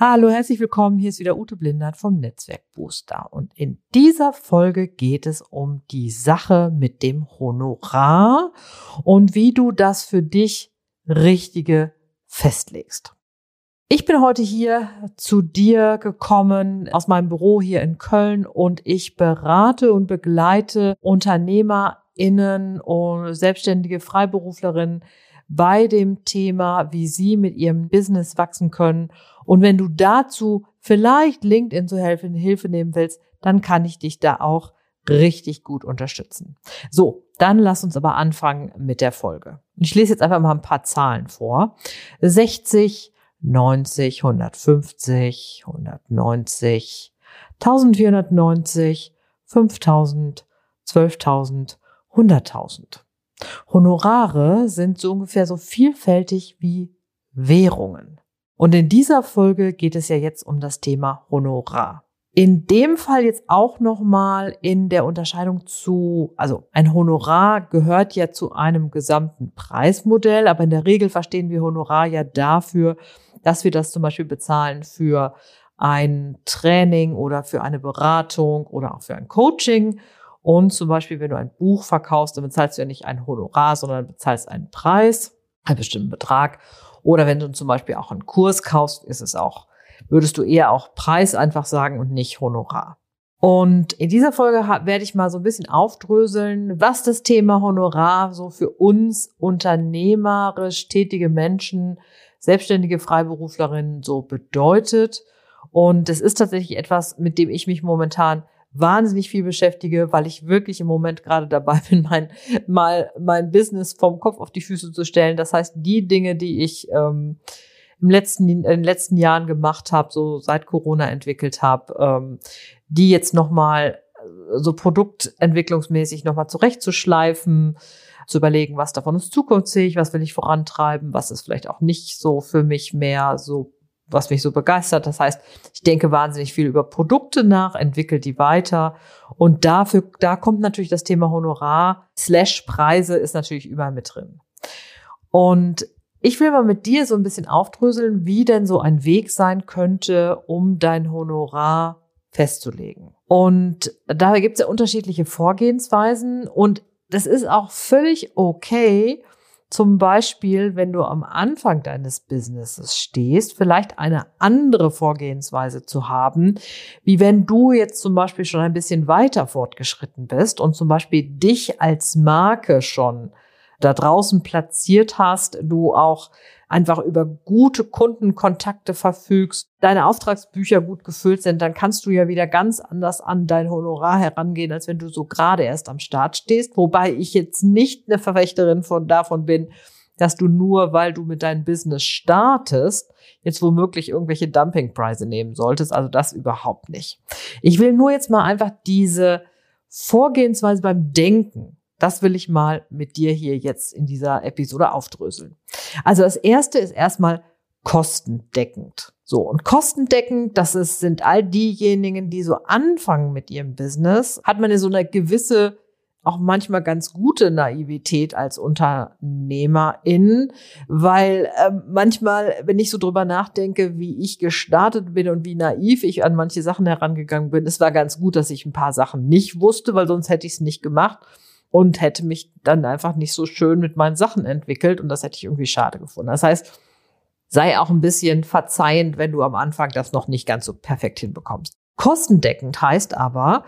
Hallo, herzlich willkommen. Hier ist wieder Ute Blindert vom Netzwerk Booster. Und in dieser Folge geht es um die Sache mit dem Honorar und wie du das für dich richtige festlegst. Ich bin heute hier zu dir gekommen aus meinem Büro hier in Köln und ich berate und begleite UnternehmerInnen und selbstständige Freiberuflerinnen bei dem Thema, wie sie mit ihrem Business wachsen können. Und wenn du dazu vielleicht LinkedIn zu helfen, Hilfe nehmen willst, dann kann ich dich da auch richtig gut unterstützen. So, dann lass uns aber anfangen mit der Folge. Ich lese jetzt einfach mal ein paar Zahlen vor. 60, 90, 150, 190, 1490, 5000, 12.000, 100.000. Honorare sind so ungefähr so vielfältig wie Währungen. Und in dieser Folge geht es ja jetzt um das Thema Honorar. In dem Fall jetzt auch nochmal in der Unterscheidung zu, also ein Honorar gehört ja zu einem gesamten Preismodell, aber in der Regel verstehen wir Honorar ja dafür, dass wir das zum Beispiel bezahlen für ein Training oder für eine Beratung oder auch für ein Coaching und zum Beispiel, wenn du ein Buch verkaufst, dann bezahlst du ja nicht ein Honorar, sondern bezahlst einen Preis, einen bestimmten Betrag. Oder wenn du zum Beispiel auch einen Kurs kaufst, ist es auch, würdest du eher auch Preis einfach sagen und nicht Honorar. Und in dieser Folge werde ich mal so ein bisschen aufdröseln, was das Thema Honorar so für uns unternehmerisch tätige Menschen, selbstständige Freiberuflerinnen so bedeutet. Und es ist tatsächlich etwas, mit dem ich mich momentan wahnsinnig viel beschäftige, weil ich wirklich im Moment gerade dabei bin, mein, mal mein Business vom Kopf auf die Füße zu stellen. Das heißt, die Dinge, die ich ähm, im letzten, in den letzten Jahren gemacht habe, so seit Corona entwickelt habe, ähm, die jetzt nochmal äh, so produktentwicklungsmäßig nochmal zurechtzuschleifen, zu überlegen, was davon ist zukunftsfähig, was will ich vorantreiben, was ist vielleicht auch nicht so für mich mehr so was mich so begeistert. Das heißt, ich denke wahnsinnig viel über Produkte nach, entwickle die weiter. Und dafür, da kommt natürlich das Thema Honorar slash Preise ist natürlich überall mit drin. Und ich will mal mit dir so ein bisschen aufdröseln, wie denn so ein Weg sein könnte, um dein Honorar festzulegen. Und da gibt es ja unterschiedliche Vorgehensweisen und das ist auch völlig okay, zum Beispiel, wenn du am Anfang deines Businesses stehst, vielleicht eine andere Vorgehensweise zu haben, wie wenn du jetzt zum Beispiel schon ein bisschen weiter fortgeschritten bist und zum Beispiel dich als Marke schon da draußen platziert hast, du auch einfach über gute Kundenkontakte verfügst, deine Auftragsbücher gut gefüllt sind, dann kannst du ja wieder ganz anders an dein Honorar herangehen, als wenn du so gerade erst am Start stehst. Wobei ich jetzt nicht eine Verfechterin von davon bin, dass du nur, weil du mit deinem Business startest, jetzt womöglich irgendwelche Dumpingpreise nehmen solltest. Also das überhaupt nicht. Ich will nur jetzt mal einfach diese Vorgehensweise beim Denken das will ich mal mit dir hier jetzt in dieser Episode aufdröseln. Also das erste ist erstmal kostendeckend. So, und kostendeckend, das ist, sind all diejenigen, die so anfangen mit ihrem Business, hat man ja so eine gewisse, auch manchmal ganz gute Naivität als Unternehmerin, weil äh, manchmal, wenn ich so drüber nachdenke, wie ich gestartet bin und wie naiv ich an manche Sachen herangegangen bin, es war ganz gut, dass ich ein paar Sachen nicht wusste, weil sonst hätte ich es nicht gemacht und hätte mich dann einfach nicht so schön mit meinen Sachen entwickelt und das hätte ich irgendwie schade gefunden. Das heißt, sei auch ein bisschen verzeihend, wenn du am Anfang das noch nicht ganz so perfekt hinbekommst. Kostendeckend heißt aber,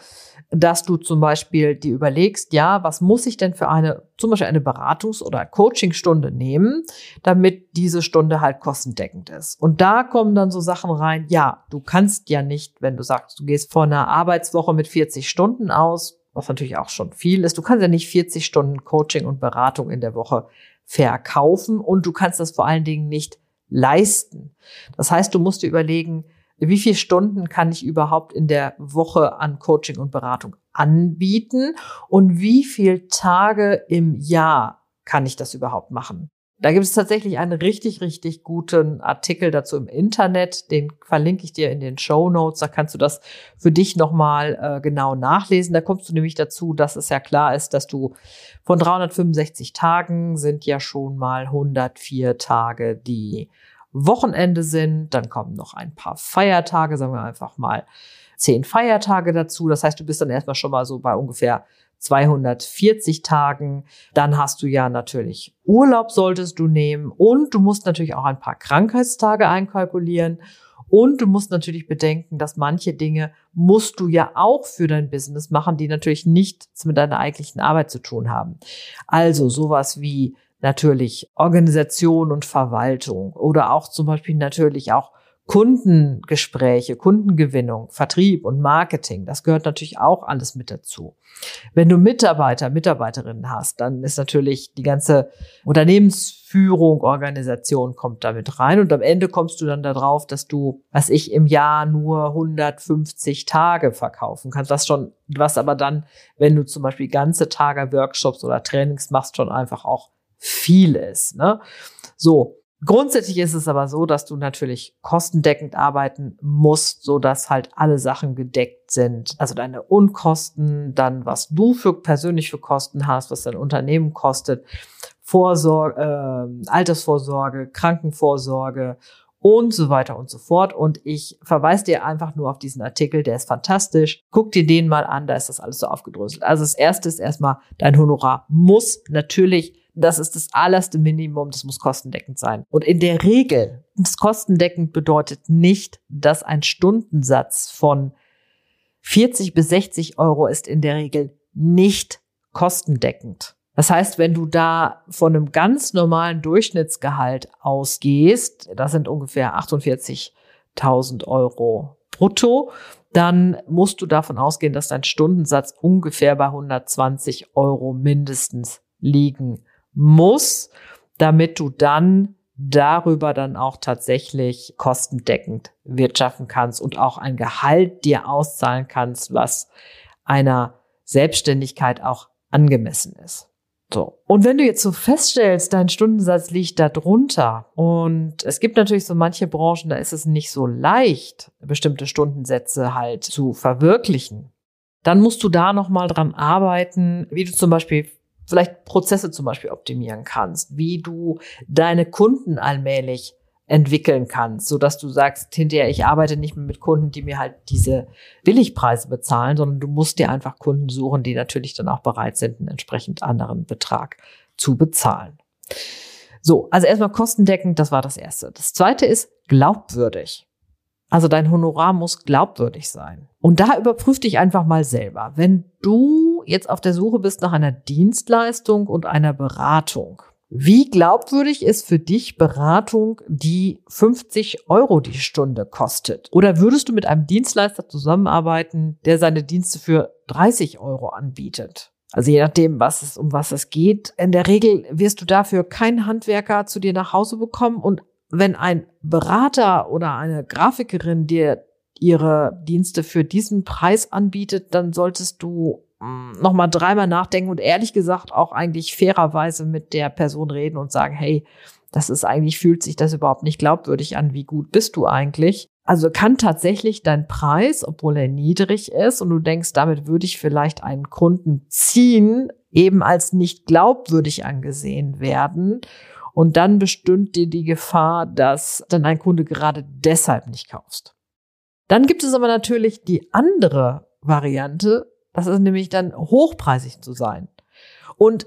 dass du zum Beispiel dir überlegst, ja, was muss ich denn für eine, zum Beispiel eine Beratungs- oder Coachingstunde nehmen, damit diese Stunde halt kostendeckend ist. Und da kommen dann so Sachen rein, ja, du kannst ja nicht, wenn du sagst, du gehst vor einer Arbeitswoche mit 40 Stunden aus, was natürlich auch schon viel ist. Du kannst ja nicht 40 Stunden Coaching und Beratung in der Woche verkaufen und du kannst das vor allen Dingen nicht leisten. Das heißt, du musst dir überlegen, wie viele Stunden kann ich überhaupt in der Woche an Coaching und Beratung anbieten und wie viele Tage im Jahr kann ich das überhaupt machen? Da gibt es tatsächlich einen richtig, richtig guten Artikel dazu im Internet. Den verlinke ich dir in den Show Notes. Da kannst du das für dich nochmal äh, genau nachlesen. Da kommst du nämlich dazu, dass es ja klar ist, dass du von 365 Tagen sind ja schon mal 104 Tage, die Wochenende sind. Dann kommen noch ein paar Feiertage, sagen wir einfach mal zehn Feiertage dazu. Das heißt, du bist dann erstmal schon mal so bei ungefähr 240 Tagen. Dann hast du ja natürlich Urlaub solltest du nehmen und du musst natürlich auch ein paar Krankheitstage einkalkulieren. Und du musst natürlich bedenken, dass manche Dinge musst du ja auch für dein Business machen, die natürlich nichts mit deiner eigentlichen Arbeit zu tun haben. Also sowas wie natürlich Organisation und Verwaltung oder auch zum Beispiel natürlich auch Kundengespräche, Kundengewinnung, Vertrieb und Marketing, das gehört natürlich auch alles mit dazu. Wenn du Mitarbeiter, Mitarbeiterinnen hast, dann ist natürlich die ganze Unternehmensführung, Organisation kommt damit rein und am Ende kommst du dann darauf, dass du, was ich im Jahr nur 150 Tage verkaufen kannst, was schon, was aber dann, wenn du zum Beispiel ganze Tage Workshops oder Trainings machst, schon einfach auch viel ist. Ne? So, Grundsätzlich ist es aber so, dass du natürlich kostendeckend arbeiten musst, so dass halt alle Sachen gedeckt sind. Also deine Unkosten, dann was du für persönlich für Kosten hast, was dein Unternehmen kostet, Vorsorge, äh, Altersvorsorge, Krankenvorsorge und so weiter und so fort. Und ich verweise dir einfach nur auf diesen Artikel, der ist fantastisch. Guck dir den mal an, da ist das alles so aufgedröselt. Also das erste ist erstmal, dein Honorar muss natürlich das ist das allerste Minimum, das muss kostendeckend sein. Und in der Regel, das kostendeckend bedeutet nicht, dass ein Stundensatz von 40 bis 60 Euro ist in der Regel nicht kostendeckend. Das heißt, wenn du da von einem ganz normalen Durchschnittsgehalt ausgehst, das sind ungefähr 48.000 Euro brutto, dann musst du davon ausgehen, dass dein Stundensatz ungefähr bei 120 Euro mindestens liegen muss, damit du dann darüber dann auch tatsächlich kostendeckend wirtschaften kannst und auch ein Gehalt dir auszahlen kannst, was einer Selbstständigkeit auch angemessen ist. So. Und wenn du jetzt so feststellst, dein Stundensatz liegt da drunter und es gibt natürlich so manche Branchen, da ist es nicht so leicht, bestimmte Stundensätze halt zu verwirklichen, dann musst du da nochmal dran arbeiten, wie du zum Beispiel vielleicht Prozesse zum Beispiel optimieren kannst, wie du deine Kunden allmählich entwickeln kannst, so dass du sagst, hinterher, ich arbeite nicht mehr mit Kunden, die mir halt diese Billigpreise bezahlen, sondern du musst dir einfach Kunden suchen, die natürlich dann auch bereit sind, einen entsprechend anderen Betrag zu bezahlen. So, also erstmal kostendeckend, das war das erste. Das zweite ist glaubwürdig. Also dein Honorar muss glaubwürdig sein. Und da überprüf dich einfach mal selber. Wenn du jetzt auf der Suche bist nach einer Dienstleistung und einer Beratung, wie glaubwürdig ist für dich Beratung, die 50 Euro die Stunde kostet? Oder würdest du mit einem Dienstleister zusammenarbeiten, der seine Dienste für 30 Euro anbietet? Also je nachdem, was es, um was es geht. In der Regel wirst du dafür keinen Handwerker zu dir nach Hause bekommen. Und wenn ein Berater oder eine Grafikerin dir ihre Dienste für diesen Preis anbietet, dann solltest du nochmal dreimal nachdenken und ehrlich gesagt auch eigentlich fairerweise mit der Person reden und sagen, hey, das ist eigentlich, fühlt sich das überhaupt nicht glaubwürdig an, wie gut bist du eigentlich? Also kann tatsächlich dein Preis, obwohl er niedrig ist und du denkst, damit würde ich vielleicht einen Kunden ziehen, eben als nicht glaubwürdig angesehen werden. Und dann bestünde dir die Gefahr, dass dann ein Kunde gerade deshalb nicht kaufst. Dann gibt es aber natürlich die andere Variante, das ist nämlich dann hochpreisig zu sein. Und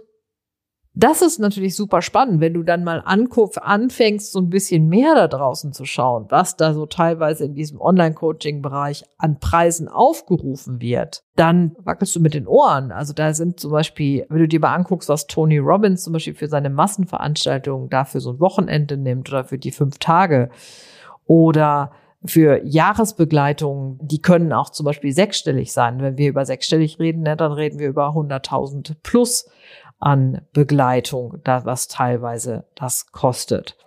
das ist natürlich super spannend, wenn du dann mal anfängst, so ein bisschen mehr da draußen zu schauen, was da so teilweise in diesem Online-Coaching-Bereich an Preisen aufgerufen wird. Dann wackelst du mit den Ohren. Also da sind zum Beispiel, wenn du dir mal anguckst, was Tony Robbins zum Beispiel für seine Massenveranstaltungen dafür so ein Wochenende nimmt oder für die fünf Tage oder für Jahresbegleitungen, die können auch zum Beispiel sechsstellig sein. Wenn wir über sechsstellig reden, ne, dann reden wir über 100.000 plus an Begleitung, da was teilweise das kostet.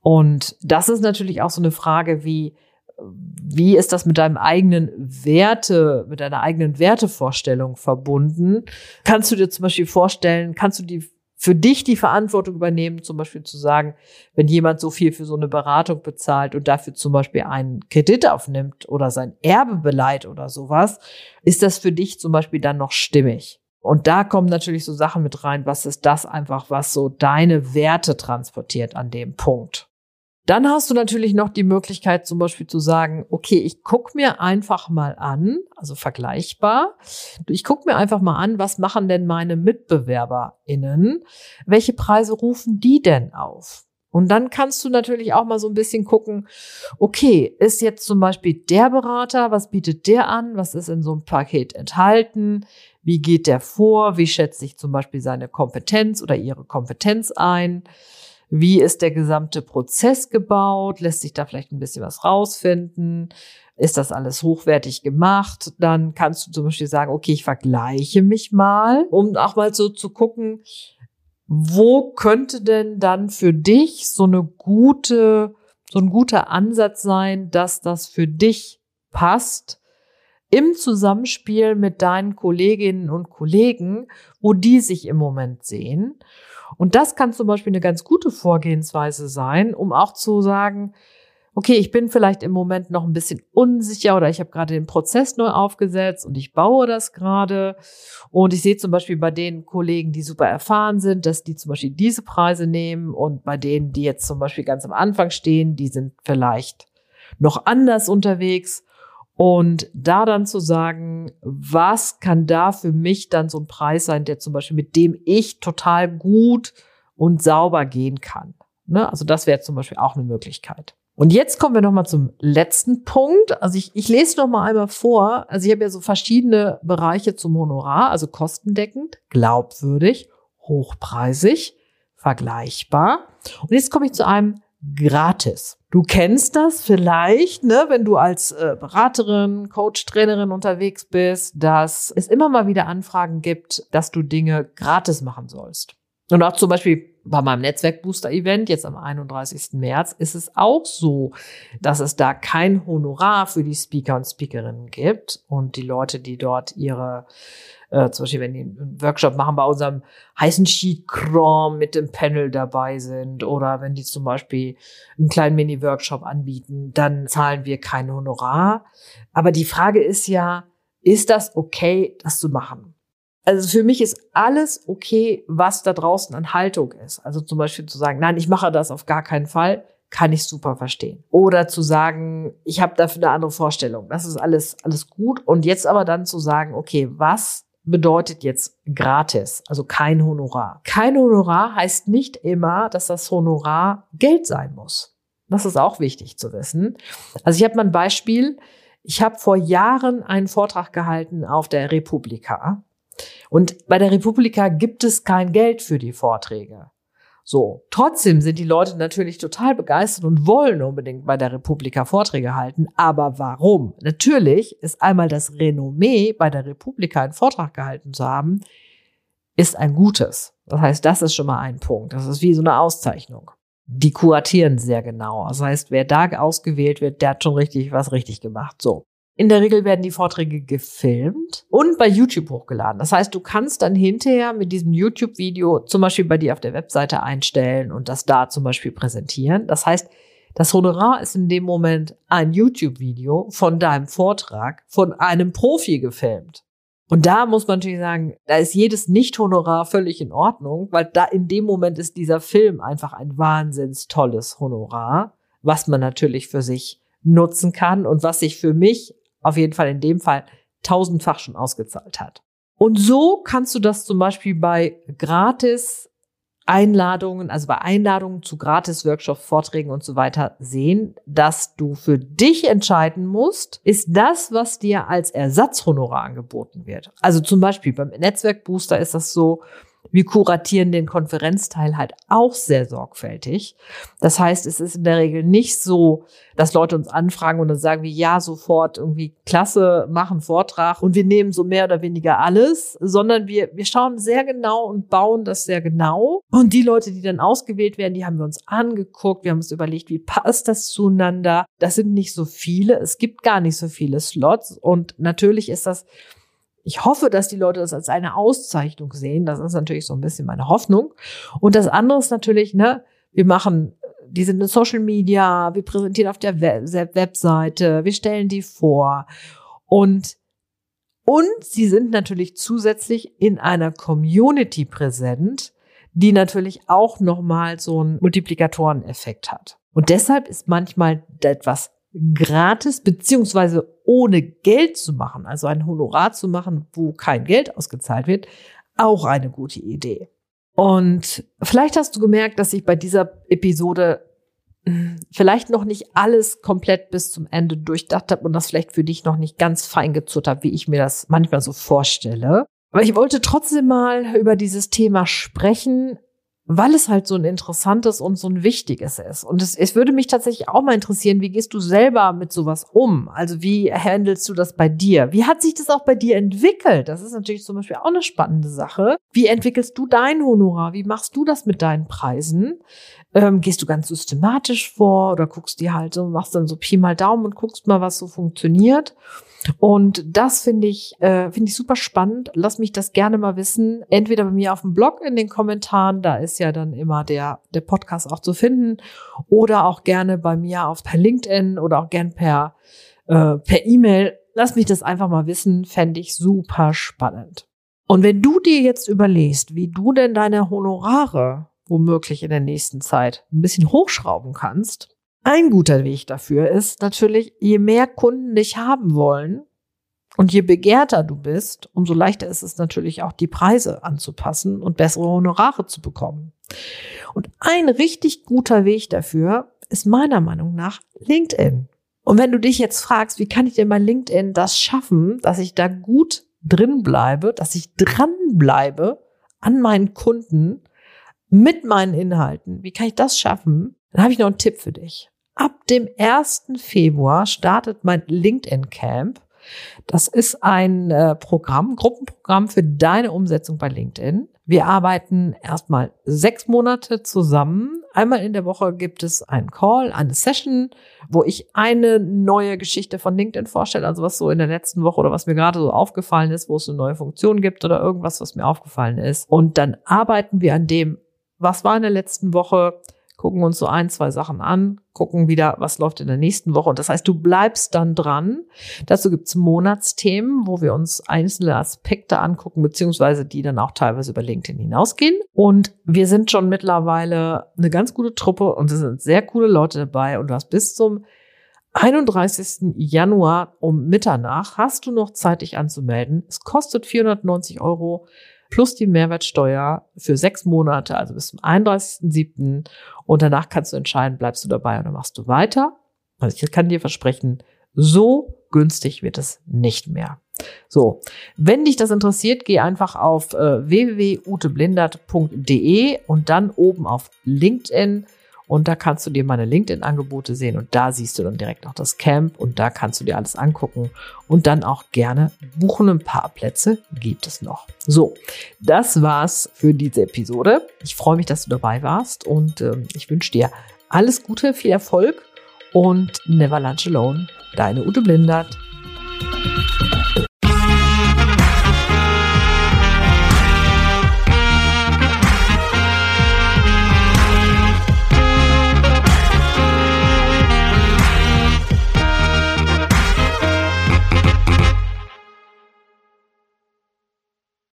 Und das ist natürlich auch so eine Frage, wie, wie ist das mit deinem eigenen Werte, mit deiner eigenen Wertevorstellung verbunden? Kannst du dir zum Beispiel vorstellen, kannst du die für dich die Verantwortung übernehmen, zum Beispiel zu sagen, wenn jemand so viel für so eine Beratung bezahlt und dafür zum Beispiel einen Kredit aufnimmt oder sein Erbe beleiht oder sowas, ist das für dich zum Beispiel dann noch stimmig? Und da kommen natürlich so Sachen mit rein, was ist das einfach, was so deine Werte transportiert an dem Punkt. Dann hast du natürlich noch die Möglichkeit, zum Beispiel zu sagen, okay, ich guck mir einfach mal an, also vergleichbar, ich guck mir einfach mal an, was machen denn meine MitbewerberInnen? Welche Preise rufen die denn auf? Und dann kannst du natürlich auch mal so ein bisschen gucken, okay, ist jetzt zum Beispiel der Berater, was bietet der an? Was ist in so einem Paket enthalten? Wie geht der vor? Wie schätzt sich zum Beispiel seine Kompetenz oder ihre Kompetenz ein? Wie ist der gesamte Prozess gebaut? Lässt sich da vielleicht ein bisschen was rausfinden? Ist das alles hochwertig gemacht? Dann kannst du zum Beispiel sagen, okay, ich vergleiche mich mal, um auch mal so zu gucken, wo könnte denn dann für dich so eine gute, so ein guter Ansatz sein, dass das für dich passt im Zusammenspiel mit deinen Kolleginnen und Kollegen, wo die sich im Moment sehen. Und das kann zum Beispiel eine ganz gute Vorgehensweise sein, um auch zu sagen, okay, ich bin vielleicht im Moment noch ein bisschen unsicher oder ich habe gerade den Prozess neu aufgesetzt und ich baue das gerade. Und ich sehe zum Beispiel bei den Kollegen, die super erfahren sind, dass die zum Beispiel diese Preise nehmen und bei denen, die jetzt zum Beispiel ganz am Anfang stehen, die sind vielleicht noch anders unterwegs. Und da dann zu sagen, was kann da für mich dann so ein Preis sein, der zum Beispiel, mit dem ich total gut und sauber gehen kann. Ne? Also das wäre zum Beispiel auch eine Möglichkeit. Und jetzt kommen wir nochmal zum letzten Punkt. Also ich, ich lese noch mal einmal vor. Also ich habe ja so verschiedene Bereiche zum Honorar, also kostendeckend, glaubwürdig, hochpreisig, vergleichbar. Und jetzt komme ich zu einem gratis. Du kennst das vielleicht, ne, wenn du als äh, Beraterin, Coach, Trainerin unterwegs bist, dass es immer mal wieder Anfragen gibt, dass du Dinge gratis machen sollst. Und auch zum Beispiel bei meinem Netzwerkbooster-Event jetzt am 31. März ist es auch so, dass es da kein Honorar für die Speaker und Speakerinnen gibt und die Leute, die dort ihre äh, zum Beispiel, wenn die einen Workshop machen bei unserem heißen Chrome mit dem Panel dabei sind oder wenn die zum Beispiel einen kleinen Mini-Workshop anbieten, dann zahlen wir kein Honorar. Aber die Frage ist ja, ist das okay, das zu machen? Also für mich ist alles okay, was da draußen an Haltung ist. Also zum Beispiel zu sagen, nein, ich mache das auf gar keinen Fall, kann ich super verstehen. Oder zu sagen, ich habe dafür eine andere Vorstellung. Das ist alles, alles gut. Und jetzt aber dann zu sagen, okay, was bedeutet jetzt gratis, also kein Honorar. Kein Honorar heißt nicht immer, dass das Honorar Geld sein muss. Das ist auch wichtig zu wissen. Also ich habe mal ein Beispiel. Ich habe vor Jahren einen Vortrag gehalten auf der Republika. Und bei der Republika gibt es kein Geld für die Vorträge. So, trotzdem sind die Leute natürlich total begeistert und wollen unbedingt bei der Republika Vorträge halten. Aber warum? Natürlich ist einmal das Renommee, bei der Republika einen Vortrag gehalten zu haben, ist ein gutes. Das heißt, das ist schon mal ein Punkt. Das ist wie so eine Auszeichnung. Die kuratieren sehr genau. Das heißt, wer da ausgewählt wird, der hat schon richtig was richtig gemacht. So. In der Regel werden die Vorträge gefilmt und bei YouTube hochgeladen. Das heißt, du kannst dann hinterher mit diesem YouTube-Video zum Beispiel bei dir auf der Webseite einstellen und das da zum Beispiel präsentieren. Das heißt, das Honorar ist in dem Moment ein YouTube-Video von deinem Vortrag von einem Profi gefilmt. Und da muss man natürlich sagen, da ist jedes Nicht-Honorar völlig in Ordnung, weil da in dem Moment ist dieser Film einfach ein wahnsinns tolles Honorar, was man natürlich für sich nutzen kann und was sich für mich auf jeden Fall in dem Fall tausendfach schon ausgezahlt hat. Und so kannst du das zum Beispiel bei gratis Einladungen, also bei Einladungen zu Gratis-Workshops, Vorträgen und so weiter sehen, dass du für dich entscheiden musst, ist das, was dir als Ersatzhonorar angeboten wird. Also zum Beispiel beim Netzwerkbooster ist das so, wir kuratieren den Konferenzteil halt auch sehr sorgfältig. Das heißt, es ist in der Regel nicht so, dass Leute uns anfragen und dann sagen wir ja sofort irgendwie klasse, machen Vortrag und wir nehmen so mehr oder weniger alles, sondern wir, wir schauen sehr genau und bauen das sehr genau. Und die Leute, die dann ausgewählt werden, die haben wir uns angeguckt, wir haben uns überlegt, wie passt das zueinander. Das sind nicht so viele, es gibt gar nicht so viele Slots und natürlich ist das ich hoffe, dass die Leute das als eine Auszeichnung sehen. Das ist natürlich so ein bisschen meine Hoffnung. Und das andere ist natürlich, ne, wir machen, die sind in Social Media, wir präsentieren auf der Webseite, wir stellen die vor. Und, und sie sind natürlich zusätzlich in einer Community präsent, die natürlich auch nochmal so einen Multiplikatoreneffekt hat. Und deshalb ist manchmal etwas gratis beziehungsweise ohne Geld zu machen, also ein Honorar zu machen, wo kein Geld ausgezahlt wird, auch eine gute Idee. Und vielleicht hast du gemerkt, dass ich bei dieser Episode hm, vielleicht noch nicht alles komplett bis zum Ende durchdacht habe und das vielleicht für dich noch nicht ganz fein gezurrt habe, wie ich mir das manchmal so vorstelle. Aber ich wollte trotzdem mal über dieses Thema sprechen, weil es halt so ein interessantes und so ein wichtiges ist. Und es, es würde mich tatsächlich auch mal interessieren, wie gehst du selber mit sowas um? Also wie handelst du das bei dir? Wie hat sich das auch bei dir entwickelt? Das ist natürlich zum Beispiel auch eine spannende Sache. Wie entwickelst du dein Honorar? Wie machst du das mit deinen Preisen? Ähm, gehst du ganz systematisch vor oder guckst dir halt so, machst dann so Pi mal Daumen und guckst mal, was so funktioniert? Und das finde ich, äh, finde ich super spannend. Lass mich das gerne mal wissen. Entweder bei mir auf dem Blog in den Kommentaren, da ist ja dann immer der, der Podcast auch zu finden, oder auch gerne bei mir auf per LinkedIn oder auch gern per, äh, per E-Mail. Lass mich das einfach mal wissen, fände ich super spannend. Und wenn du dir jetzt überlegst, wie du denn deine Honorare womöglich in der nächsten Zeit ein bisschen hochschrauben kannst, ein guter Weg dafür ist natürlich, je mehr Kunden dich haben wollen und je begehrter du bist, umso leichter ist es natürlich auch, die Preise anzupassen und bessere Honorare zu bekommen. Und ein richtig guter Weg dafür ist meiner Meinung nach LinkedIn. Und wenn du dich jetzt fragst, wie kann ich denn bei LinkedIn das schaffen, dass ich da gut drin bleibe, dass ich dran bleibe an meinen Kunden mit meinen Inhalten, wie kann ich das schaffen? Dann habe ich noch einen Tipp für dich. Ab dem 1. Februar startet mein LinkedIn Camp. Das ist ein äh, Programm, Gruppenprogramm für deine Umsetzung bei LinkedIn. Wir arbeiten erstmal sechs Monate zusammen. Einmal in der Woche gibt es einen Call, eine Session, wo ich eine neue Geschichte von LinkedIn vorstelle, also was so in der letzten Woche oder was mir gerade so aufgefallen ist, wo es eine neue Funktion gibt oder irgendwas, was mir aufgefallen ist. Und dann arbeiten wir an dem, was war in der letzten Woche, gucken uns so ein, zwei Sachen an, gucken wieder, was läuft in der nächsten Woche. Und das heißt, du bleibst dann dran. Dazu gibt's Monatsthemen, wo wir uns einzelne Aspekte angucken, beziehungsweise die dann auch teilweise über LinkedIn hinausgehen. Und wir sind schon mittlerweile eine ganz gute Truppe und es sind sehr coole Leute dabei. Und du hast bis zum 31. Januar um Mitternacht hast du noch Zeit, dich anzumelden. Es kostet 490 Euro plus die Mehrwertsteuer für sechs Monate, also bis zum 31.07. Und danach kannst du entscheiden, bleibst du dabei oder machst du weiter. Also ich kann dir versprechen, so günstig wird es nicht mehr. So, wenn dich das interessiert, geh einfach auf äh, www.uteblindert.de und dann oben auf LinkedIn und da kannst du dir meine LinkedIn-Angebote sehen und da siehst du dann direkt auch das Camp und da kannst du dir alles angucken und dann auch gerne buchen. Ein paar Plätze gibt es noch. So, das war's für diese Episode. Ich freue mich, dass du dabei warst und äh, ich wünsche dir alles Gute, viel Erfolg und never lunch alone. Deine Ute Blindert.